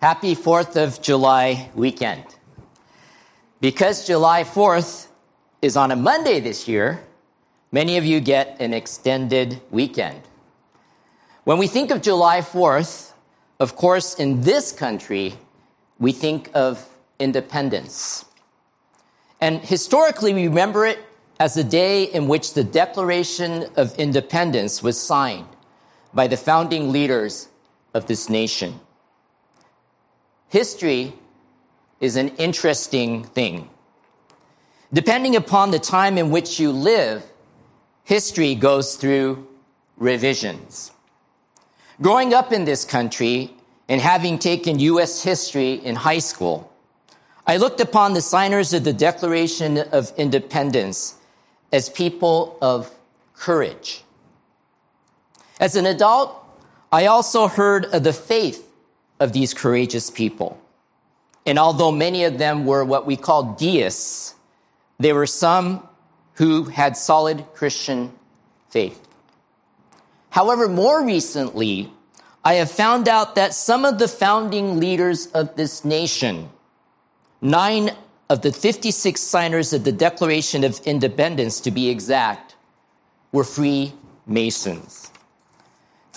Happy 4th of July weekend. Because July 4th is on a Monday this year, many of you get an extended weekend. When we think of July 4th, of course, in this country, we think of independence. And historically, we remember it as the day in which the Declaration of Independence was signed by the founding leaders of this nation. History is an interesting thing. Depending upon the time in which you live, history goes through revisions. Growing up in this country and having taken U.S. history in high school, I looked upon the signers of the Declaration of Independence as people of courage. As an adult, I also heard of the faith of these courageous people. And although many of them were what we call deists, there were some who had solid Christian faith. However, more recently, I have found out that some of the founding leaders of this nation, nine of the 56 signers of the Declaration of Independence to be exact, were Freemasons.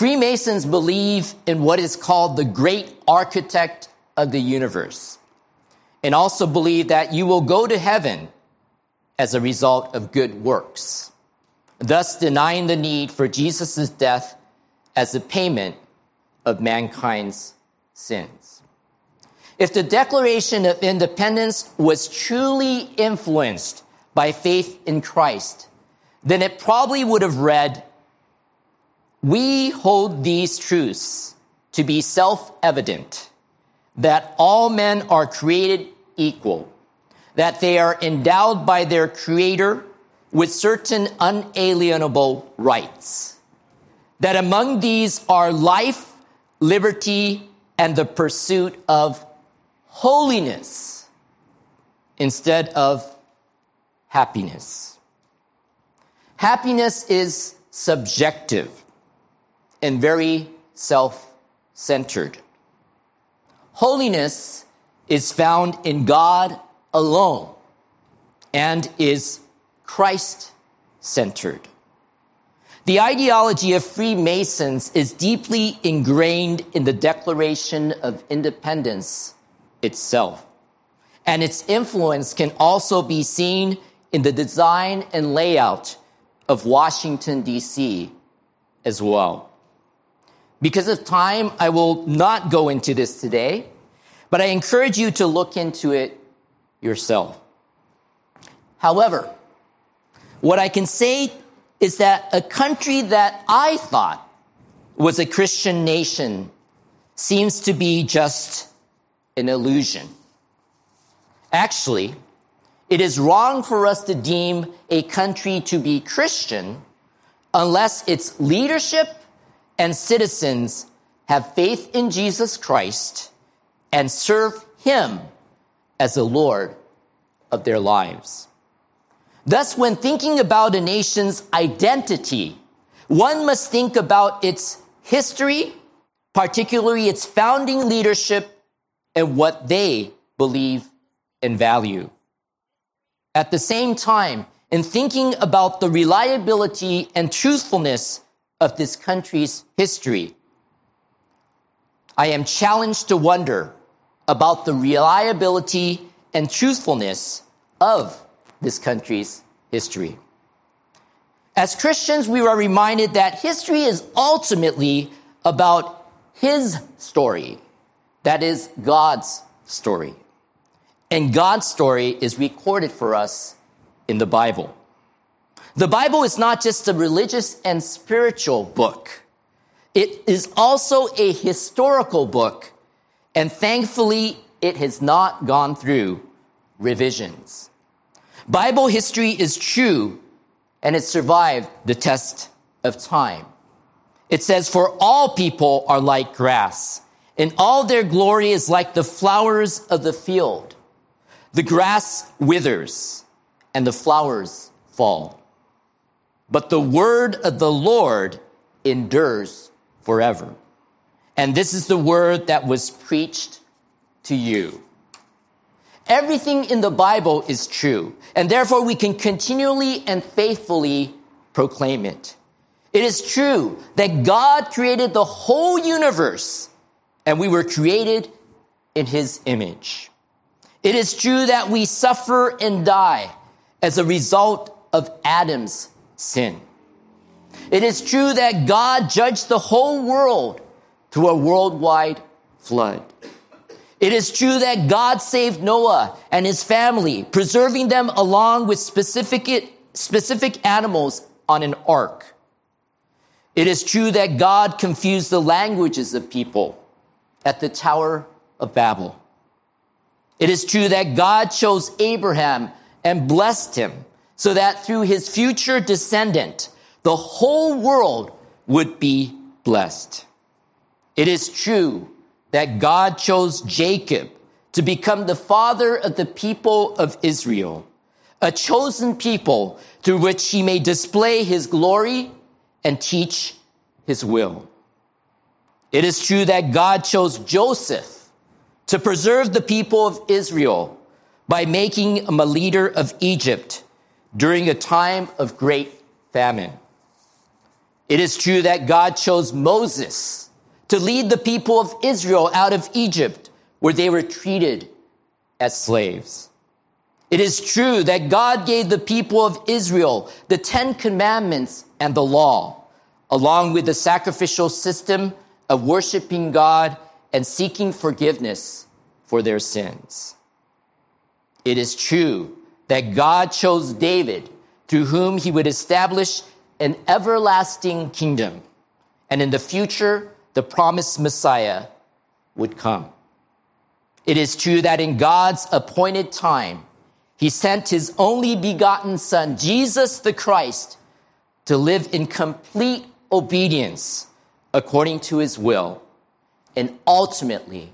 Freemasons believe in what is called the great architect of the universe and also believe that you will go to heaven as a result of good works, thus denying the need for Jesus' death as a payment of mankind's sins. If the Declaration of Independence was truly influenced by faith in Christ, then it probably would have read we hold these truths to be self-evident that all men are created equal, that they are endowed by their creator with certain unalienable rights, that among these are life, liberty, and the pursuit of holiness instead of happiness. Happiness is subjective and very self centered. Holiness is found in God alone and is Christ centered. The ideology of Freemasons is deeply ingrained in the Declaration of Independence itself. And its influence can also be seen in the design and layout of Washington, D.C. as well. Because of time, I will not go into this today, but I encourage you to look into it yourself. However, what I can say is that a country that I thought was a Christian nation seems to be just an illusion. Actually, it is wrong for us to deem a country to be Christian unless its leadership and citizens have faith in Jesus Christ and serve Him as the Lord of their lives. Thus, when thinking about a nation's identity, one must think about its history, particularly its founding leadership and what they believe and value. At the same time, in thinking about the reliability and truthfulness of this country's history. I am challenged to wonder about the reliability and truthfulness of this country's history. As Christians, we are reminded that history is ultimately about His story. That is God's story. And God's story is recorded for us in the Bible. The Bible is not just a religious and spiritual book. It is also a historical book. And thankfully, it has not gone through revisions. Bible history is true and it survived the test of time. It says, for all people are like grass and all their glory is like the flowers of the field. The grass withers and the flowers fall but the word of the Lord endures forever. And this is the word that was preached to you. Everything in the Bible is true, and therefore we can continually and faithfully proclaim it. It is true that God created the whole universe, and we were created in his image. It is true that we suffer and die as a result of Adam's sin. It is true that God judged the whole world through a worldwide flood. It is true that God saved Noah and his family, preserving them along with specific, specific animals on an ark. It is true that God confused the languages of people at the Tower of Babel. It is true that God chose Abraham and blessed him so that through his future descendant, the whole world would be blessed. It is true that God chose Jacob to become the father of the people of Israel, a chosen people through which he may display his glory and teach his will. It is true that God chose Joseph to preserve the people of Israel by making him a leader of Egypt during a time of great famine. It is true that God chose Moses to lead the people of Israel out of Egypt, where they were treated as slaves. It is true that God gave the people of Israel the Ten Commandments and the law, along with the sacrificial system of worshiping God and seeking forgiveness for their sins. It is true that God chose David, through whom he would establish an everlasting kingdom. And in the future, the promised Messiah would come. It is true that in God's appointed time, he sent his only begotten son, Jesus the Christ, to live in complete obedience according to his will and ultimately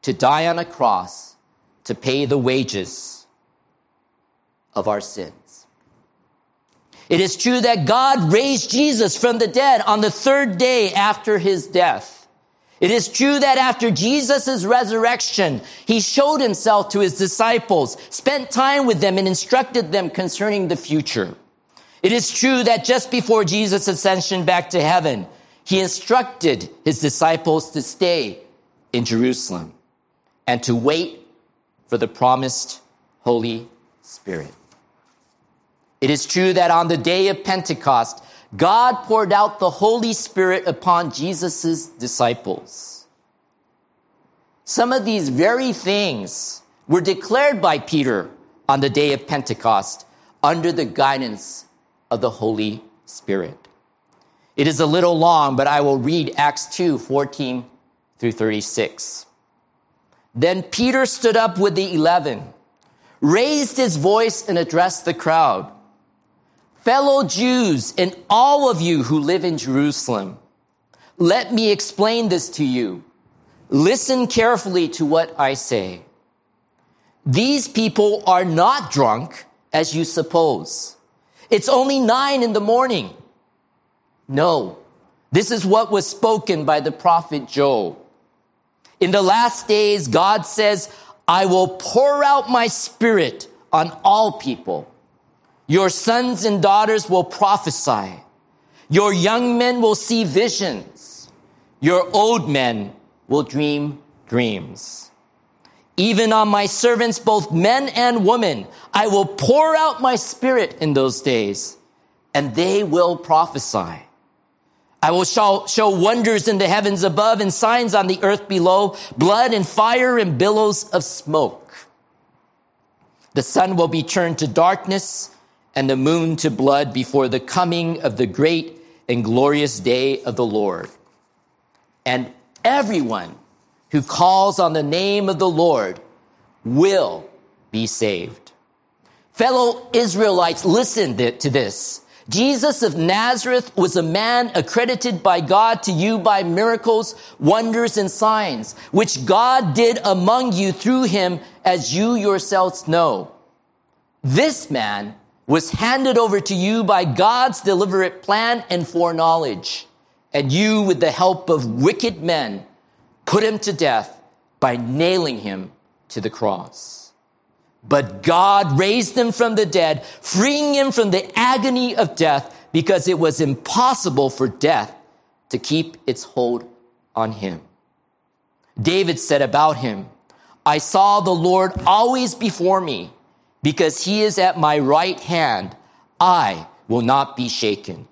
to die on a cross to pay the wages of our sins. It is true that God raised Jesus from the dead on the third day after his death. It is true that after Jesus' resurrection, he showed himself to his disciples, spent time with them, and instructed them concerning the future. It is true that just before Jesus' ascension back to heaven, he instructed his disciples to stay in Jerusalem and to wait for the promised Holy Spirit. It is true that on the day of Pentecost, God poured out the Holy Spirit upon Jesus' disciples. Some of these very things were declared by Peter on the day of Pentecost under the guidance of the Holy Spirit. It is a little long, but I will read Acts 2 14 through 36. Then Peter stood up with the eleven, raised his voice, and addressed the crowd fellow Jews, and all of you who live in Jerusalem, let me explain this to you. Listen carefully to what I say. These people are not drunk as you suppose. It's only nine in the morning. No, this is what was spoken by the prophet Joel. In the last days, God says, I will pour out my spirit on all people. Your sons and daughters will prophesy. Your young men will see visions. Your old men will dream dreams. Even on my servants, both men and women, I will pour out my spirit in those days, and they will prophesy. I will show, show, wonders in the heavens above and signs on the earth below, blood and fire and billows of smoke. The sun will be turned to darkness and the moon to blood before the coming of the great and glorious day of the Lord. And everyone who calls on the name of the Lord will be saved. Fellow Israelites, listen to this. Jesus of Nazareth was a man accredited by God to you by miracles, wonders, and signs, which God did among you through him, as you yourselves know. This man was handed over to you by God's deliberate plan and foreknowledge. And you, with the help of wicked men, put him to death by nailing him to the cross. But God raised him from the dead, freeing him from the agony of death because it was impossible for death to keep its hold on him. David said about him, I saw the Lord always before me because he is at my right hand. I will not be shaken.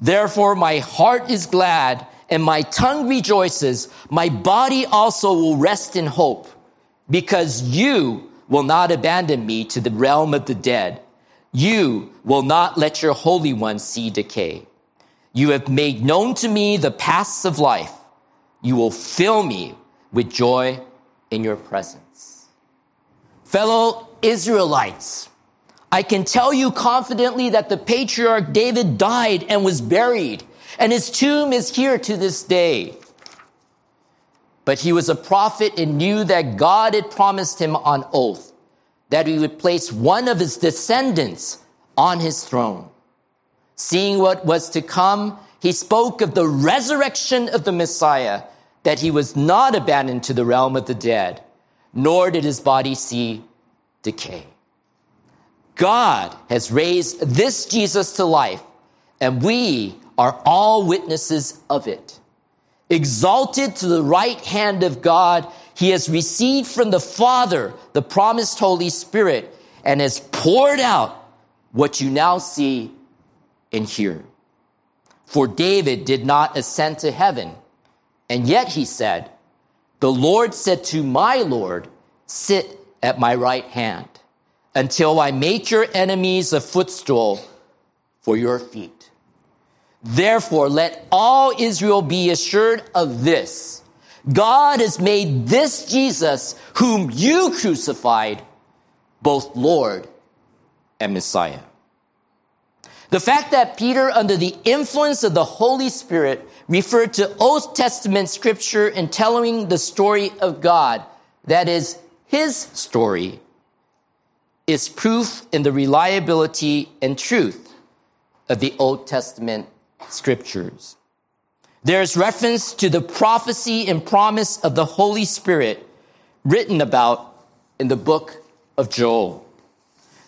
Therefore, my heart is glad and my tongue rejoices. My body also will rest in hope because you will not abandon me to the realm of the dead. You will not let your Holy One see decay. You have made known to me the paths of life. You will fill me with joy in your presence. Fellow Israelites, I can tell you confidently that the patriarch David died and was buried, and his tomb is here to this day. But he was a prophet and knew that God had promised him on oath that he would place one of his descendants on his throne. Seeing what was to come, he spoke of the resurrection of the Messiah, that he was not abandoned to the realm of the dead, nor did his body see decay. God has raised this Jesus to life, and we are all witnesses of it. Exalted to the right hand of God, he has received from the Father the promised Holy Spirit and has poured out what you now see and hear. For David did not ascend to heaven, and yet he said, The Lord said to my Lord, Sit at my right hand until I make your enemies a footstool for your feet. Therefore, let all Israel be assured of this. God has made this Jesus, whom you crucified, both Lord and Messiah. The fact that Peter, under the influence of the Holy Spirit, referred to Old Testament scripture in telling the story of God, that is, his story, is proof in the reliability and truth of the Old Testament scriptures. There is reference to the prophecy and promise of the Holy Spirit written about in the book of Joel.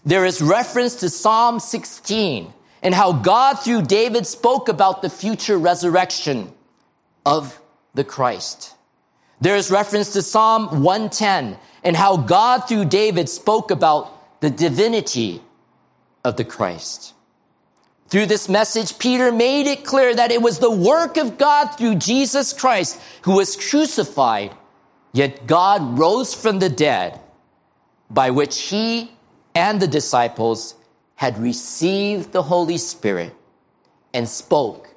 There is reference to Psalm 16 and how God through David spoke about the future resurrection of the Christ. There is reference to Psalm 110 and how God through David spoke about the divinity of the Christ. Through this message, Peter made it clear that it was the work of God through Jesus Christ who was crucified, yet God rose from the dead, by which he and the disciples had received the Holy Spirit and spoke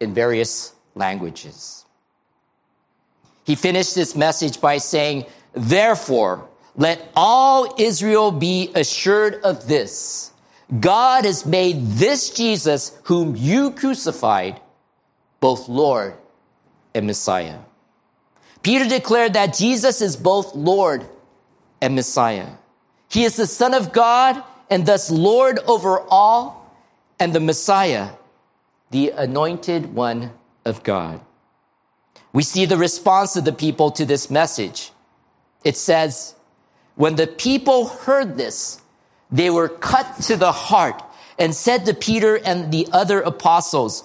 in various languages. He finished this message by saying, Therefore, let all Israel be assured of this. God has made this Jesus, whom you crucified, both Lord and Messiah. Peter declared that Jesus is both Lord and Messiah. He is the Son of God and thus Lord over all, and the Messiah, the anointed one of God. We see the response of the people to this message. It says, when the people heard this, they were cut to the heart and said to Peter and the other apostles,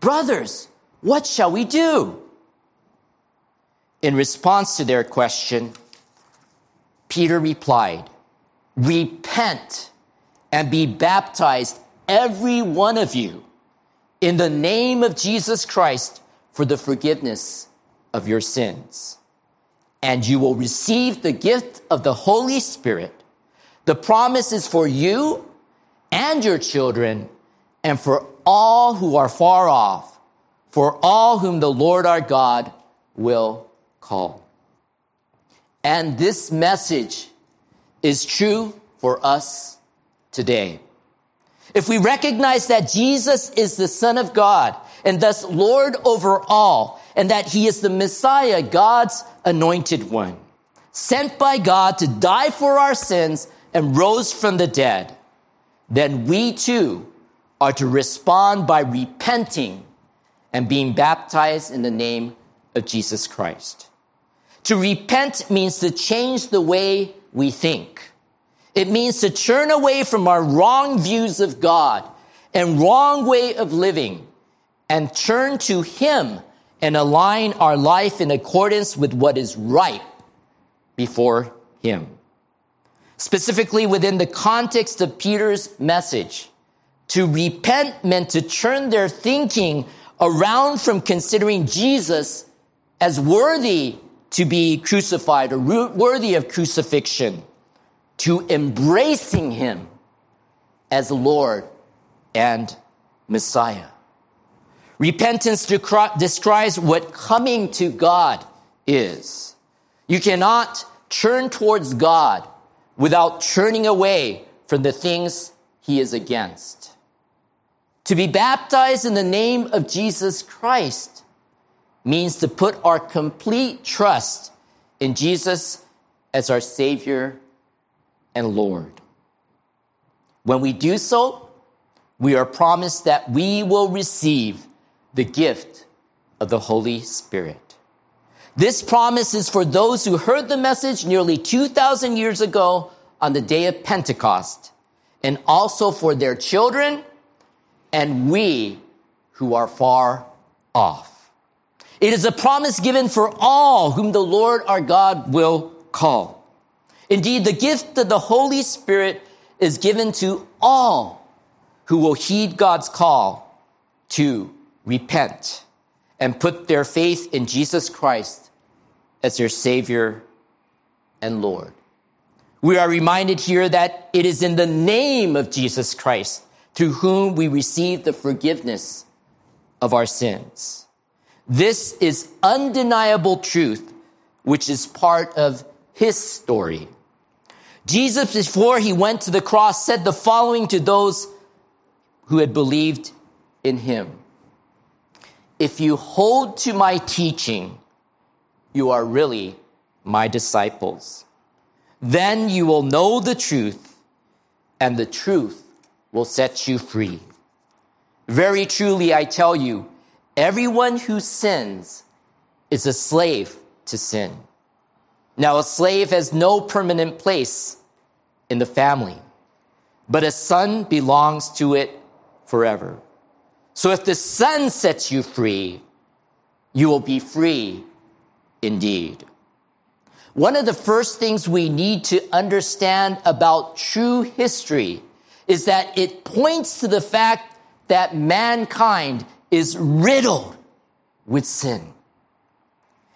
Brothers, what shall we do? In response to their question, Peter replied, Repent and be baptized, every one of you, in the name of Jesus Christ for the forgiveness of your sins and you will receive the gift of the Holy Spirit. The promise is for you and your children and for all who are far off, for all whom the Lord our God will call. And this message is true for us today. If we recognize that Jesus is the Son of God and thus Lord over all, and that he is the Messiah, God's anointed one, sent by God to die for our sins and rose from the dead, then we too are to respond by repenting and being baptized in the name of Jesus Christ. To repent means to change the way we think. It means to turn away from our wrong views of God and wrong way of living and turn to Him and align our life in accordance with what is right before Him. Specifically within the context of Peter's message, to repent meant to turn their thinking around from considering Jesus as worthy to be crucified or worthy of crucifixion to embracing him as Lord and Messiah. Repentance describes what coming to God is. You cannot turn towards God without turning away from the things he is against. To be baptized in the name of Jesus Christ means to put our complete trust in Jesus as our Savior and Lord. When we do so, we are promised that we will receive the gift of the Holy Spirit. This promise is for those who heard the message nearly 2,000 years ago on the day of Pentecost, and also for their children and we who are far off. It is a promise given for all whom the Lord our God will call. Indeed, the gift of the Holy Spirit is given to all who will heed God's call to repent and put their faith in Jesus Christ as their Savior and Lord. We are reminded here that it is in the name of Jesus Christ through whom we receive the forgiveness of our sins. This is undeniable truth, which is part of his story. Jesus, before he went to the cross, said the following to those who had believed in him. If you hold to my teaching, you are really my disciples. Then you will know the truth, and the truth will set you free. Very truly, I tell you, everyone who sins is a slave to sin. Now, a slave has no permanent place in the family, but a son belongs to it forever. So if the son sets you free, you will be free indeed. One of the first things we need to understand about true history is that it points to the fact that mankind is riddled with sin.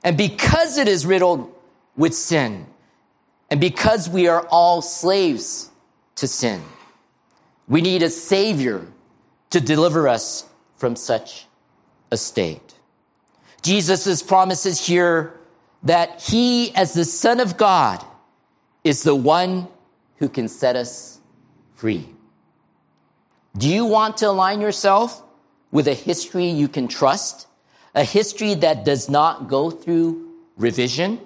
And because it is riddled with sin, and because we are all slaves to sin, we need a savior to deliver us from such a state. Jesus' promises here that he, as the Son of God, is the one who can set us free. Do you want to align yourself with a history you can trust? A history that does not go through revision?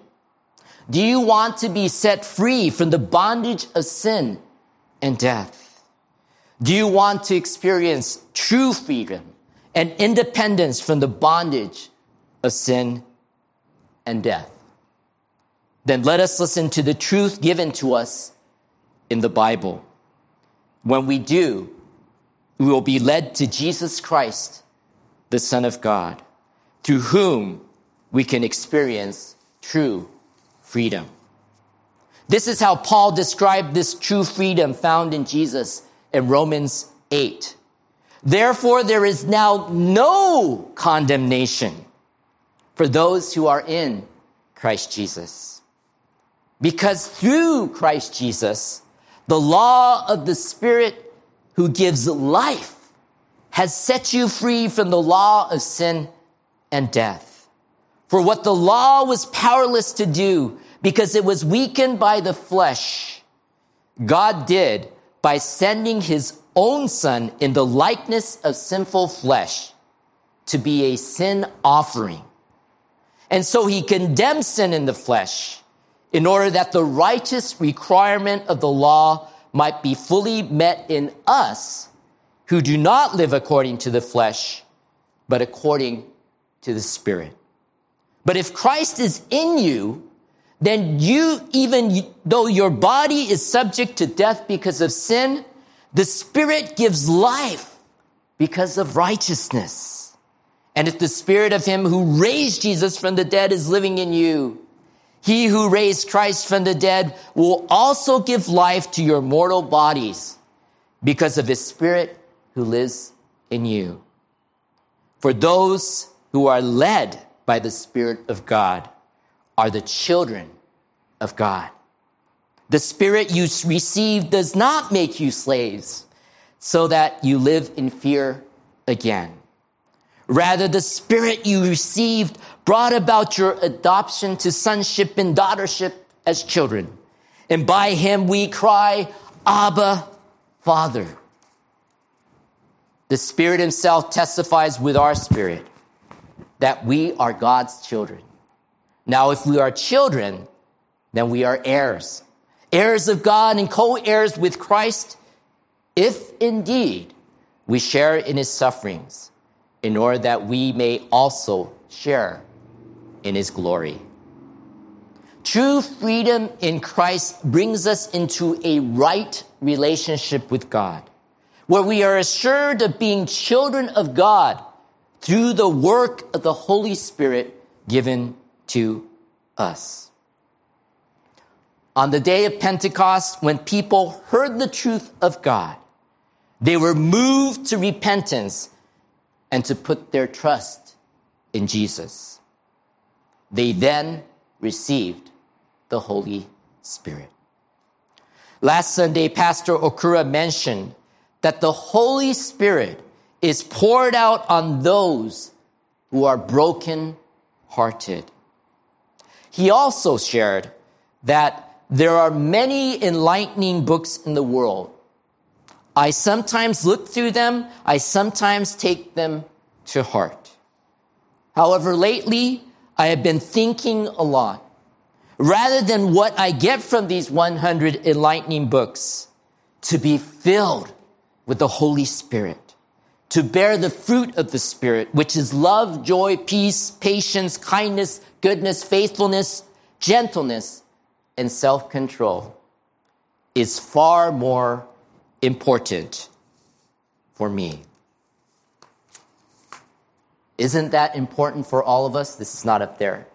Do you want to be set free from the bondage of sin and death? Do you want to experience true freedom and independence from the bondage of sin and death? Then let us listen to the truth given to us in the Bible. When we do, we will be led to Jesus Christ, the Son of God, through whom we can experience true freedom. This is how Paul described this true freedom found in Jesus in Romans 8. Therefore, there is now no condemnation for those who are in Christ Jesus. Because through Christ Jesus, the law of the Spirit who gives life has set you free from the law of sin and death. For what the law was powerless to do because it was weakened by the flesh, God did by sending his own son in the likeness of sinful flesh to be a sin offering. And so he condemned sin in the flesh in order that the righteous requirement of the law might be fully met in us who do not live according to the flesh, but according to the Spirit. But if Christ is in you, then you, even though your body is subject to death because of sin, the Spirit gives life because of righteousness. And if the Spirit of Him who raised Jesus from the dead is living in you, He who raised Christ from the dead will also give life to your mortal bodies because of His Spirit who lives in you. For those who are led by the Spirit of God are the children of God. The Spirit you receive does not make you slaves so that you live in fear again. Rather, the Spirit you received brought about your adoption to sonship and daughtership as children. And by Him we cry, Abba, Father. The Spirit Himself testifies with our spirit that we are God's children. Now, if we are children, then we are heirs, heirs of God and co heirs with Christ, if indeed we share in his sufferings, in order that we may also share in his glory. True freedom in Christ brings us into a right relationship with God, where we are assured of being children of God through the work of the Holy Spirit given to us. On the day of Pentecost, when people heard the truth of God, they were moved to repentance and to put their trust in Jesus. They then received the Holy Spirit. Last Sunday, Pastor Okura mentioned that the Holy Spirit is poured out on those who are broken hearted. He also shared that there are many enlightening books in the world. I sometimes look through them, I sometimes take them to heart. However, lately, I have been thinking a lot. Rather than what I get from these 100 enlightening books, to be filled with the Holy Spirit to bear the fruit of the Spirit, which is love, joy, peace, patience, kindness, goodness, faithfulness, gentleness, and self control, is far more important for me. Isn't that important for all of us? This is not up there.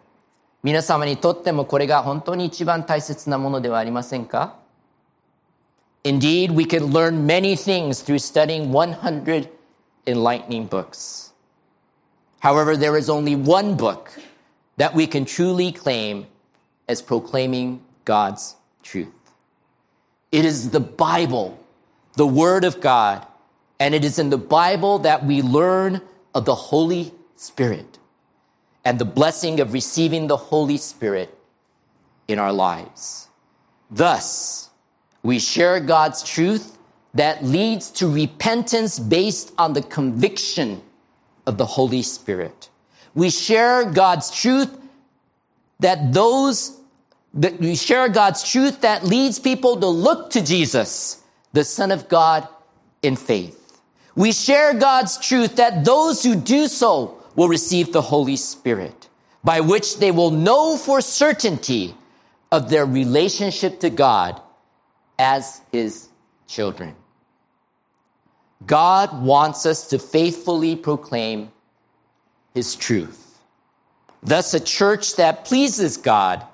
皆様にとってもこれが本当に一番大切なものではありませんか Indeed, we can learn many things through studying 100 enlightening books. However, there is only one book that we can truly claim as proclaiming God's truth. It is the Bible, the Word of God, and it is in the Bible that we learn of the Holy Spirit and the blessing of receiving the Holy Spirit in our lives. Thus, we share God's truth that leads to repentance based on the conviction of the Holy Spirit. We share God's truth that those that we share God's truth that leads people to look to Jesus, the Son of God, in faith. We share God's truth that those who do so will receive the Holy Spirit, by which they will know for certainty of their relationship to God as His children. God wants us to faithfully proclaim his truth. Thus, a church that pleases God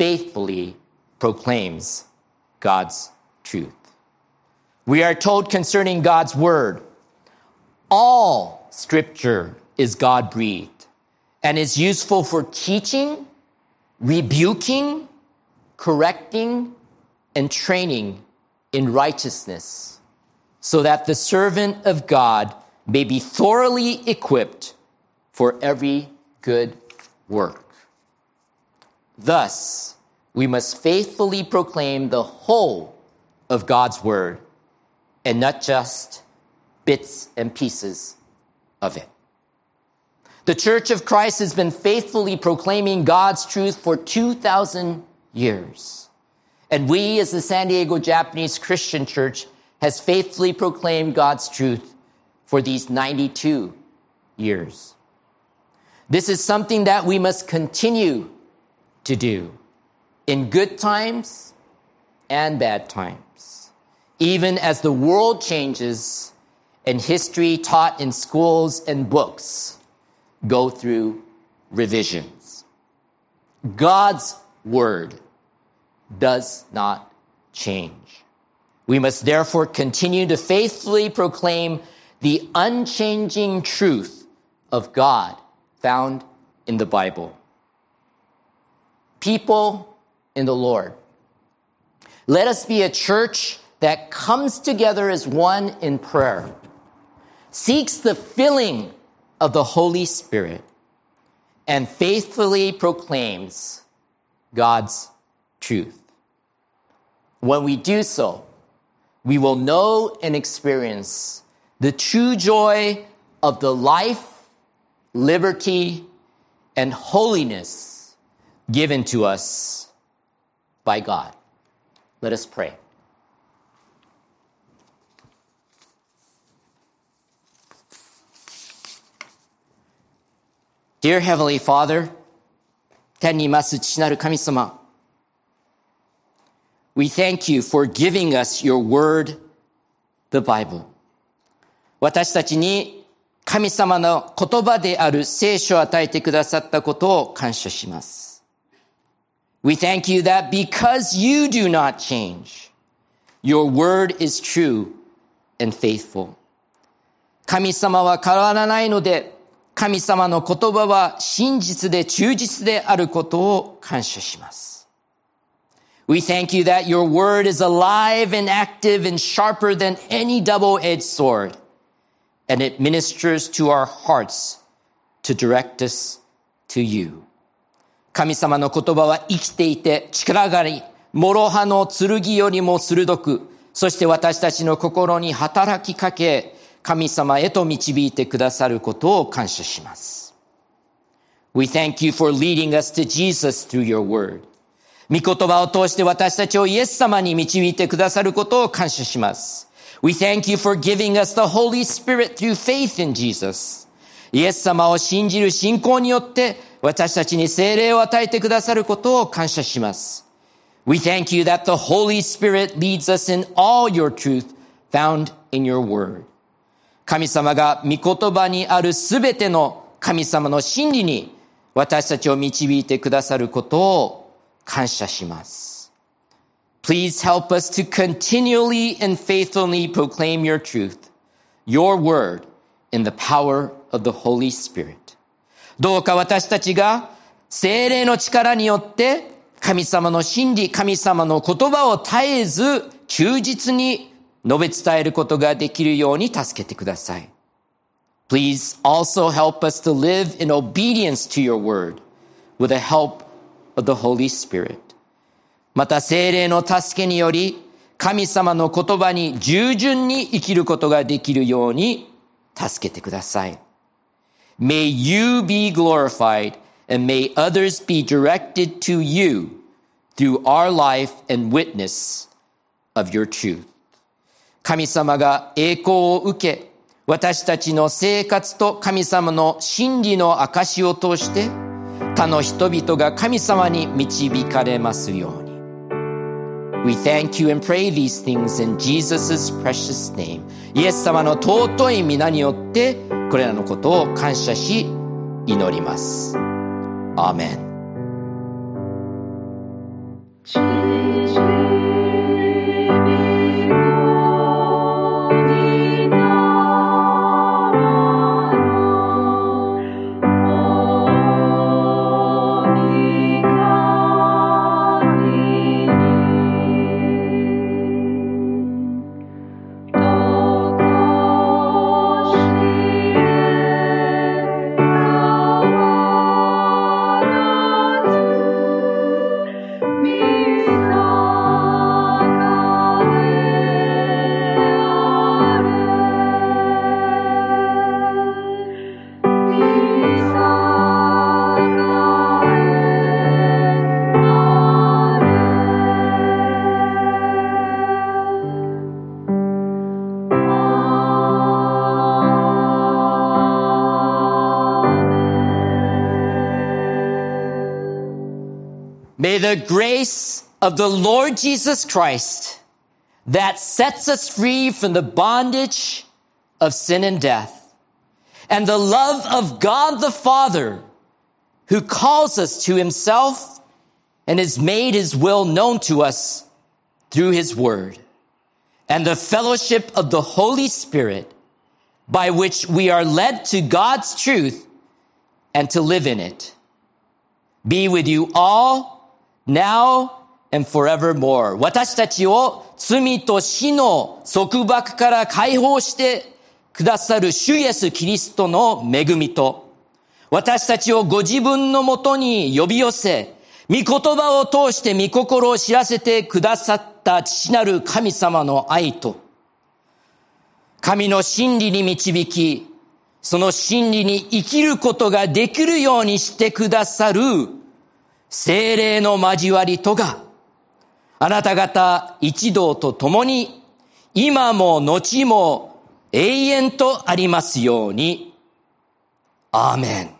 faithfully proclaims God's truth. We are told concerning God's word, all scripture is God breathed and is useful for teaching, rebuking, correcting, and training in righteousness so that the servant of God may be thoroughly equipped for every good work. Thus, we must faithfully proclaim the whole of God's word and not just bits and pieces of it. The Church of Christ has been faithfully proclaiming God's truth for 2,000 years. And we, as the San Diego Japanese Christian Church, has faithfully proclaimed God's truth for these 92 years. This is something that we must continue to do. in good times and bad times. Even as the world changes and history taught in schools and books go through revisions. God's word does not change. We must therefore continue to faithfully proclaim the unchanging truth of God found in the Bible. People in the Lord. Let us be a church that comes together as one in prayer, seeks the filling of the Holy Spirit, and faithfully proclaims God's truth. When we do so, we will know and experience the true joy of the life, liberty, and holiness given to us by God. Let us pray. Dear Heavenly Father, 天にいます父なる神様、We thank you for giving us your word, the Bible. 私たちに神様の言葉である聖書を与えてくださったことを感謝します。We thank you that because you do not change, your word is true and faithful. 神様は変わらないので、神様の言葉は真実で忠実であることを感謝します。We thank you that your word is alive and active and sharper than any double-edged sword, and it ministers to our hearts to direct us to you. 神様の言葉は生きていて力があり、諸刃の剣よりも鋭く、そして私たちの心に働きかけ、神様へと導いてくださることを感謝します。We thank you for leading us to Jesus through your word. 御言葉を通して私たちをイエス様に導いてくださることを感謝します。We thank you for giving us the Holy Spirit through faith in Jesus. イエス様を信じる信仰によって私たちに精霊を与えてくださることを感謝します。We thank you that the Holy Spirit leads us in all your truth found in your word. 神様が御言葉にあるすべての神様の真理に私たちを導いてくださることを感謝します。Please help us to continually and faithfully proclaim your truth, your word, in the power of the Holy Spirit. どうか私たちが精霊の力によって神様の真理、神様の言葉を絶えず忠実に述べ伝えることができるように助けてください。Please also help us to live in obedience to your word with the help of the Holy Spirit. また精霊の助けにより、神様の言葉に従順に生きることができるように助けてください。May you be glorified and may others be directed to you through our life and witness of your truth. 神様が栄光を受け、私たちの生活と神様の真理の証を通して、他の人々が神様に導かれますように。We thank you and pray these things in Jesus' precious name. イエス様の尊い皆によってこれらのことを感謝し祈ります。アーメン。The grace of the Lord Jesus Christ that sets us free from the bondage of sin and death and the love of God the Father who calls us to himself and has made his will known to us through his word and the fellowship of the Holy Spirit by which we are led to God's truth and to live in it. Be with you all now and forevermore. 私たちを罪と死の束縛から解放してくださる主イエス・キリストの恵みと、私たちをご自分のもとに呼び寄せ、御言葉を通して御心を知らせてくださった父なる神様の愛と、神の真理に導き、その真理に生きることができるようにしてくださる精霊の交わりとが、あなた方一同と共に、今も後も永遠とありますように。アーメン。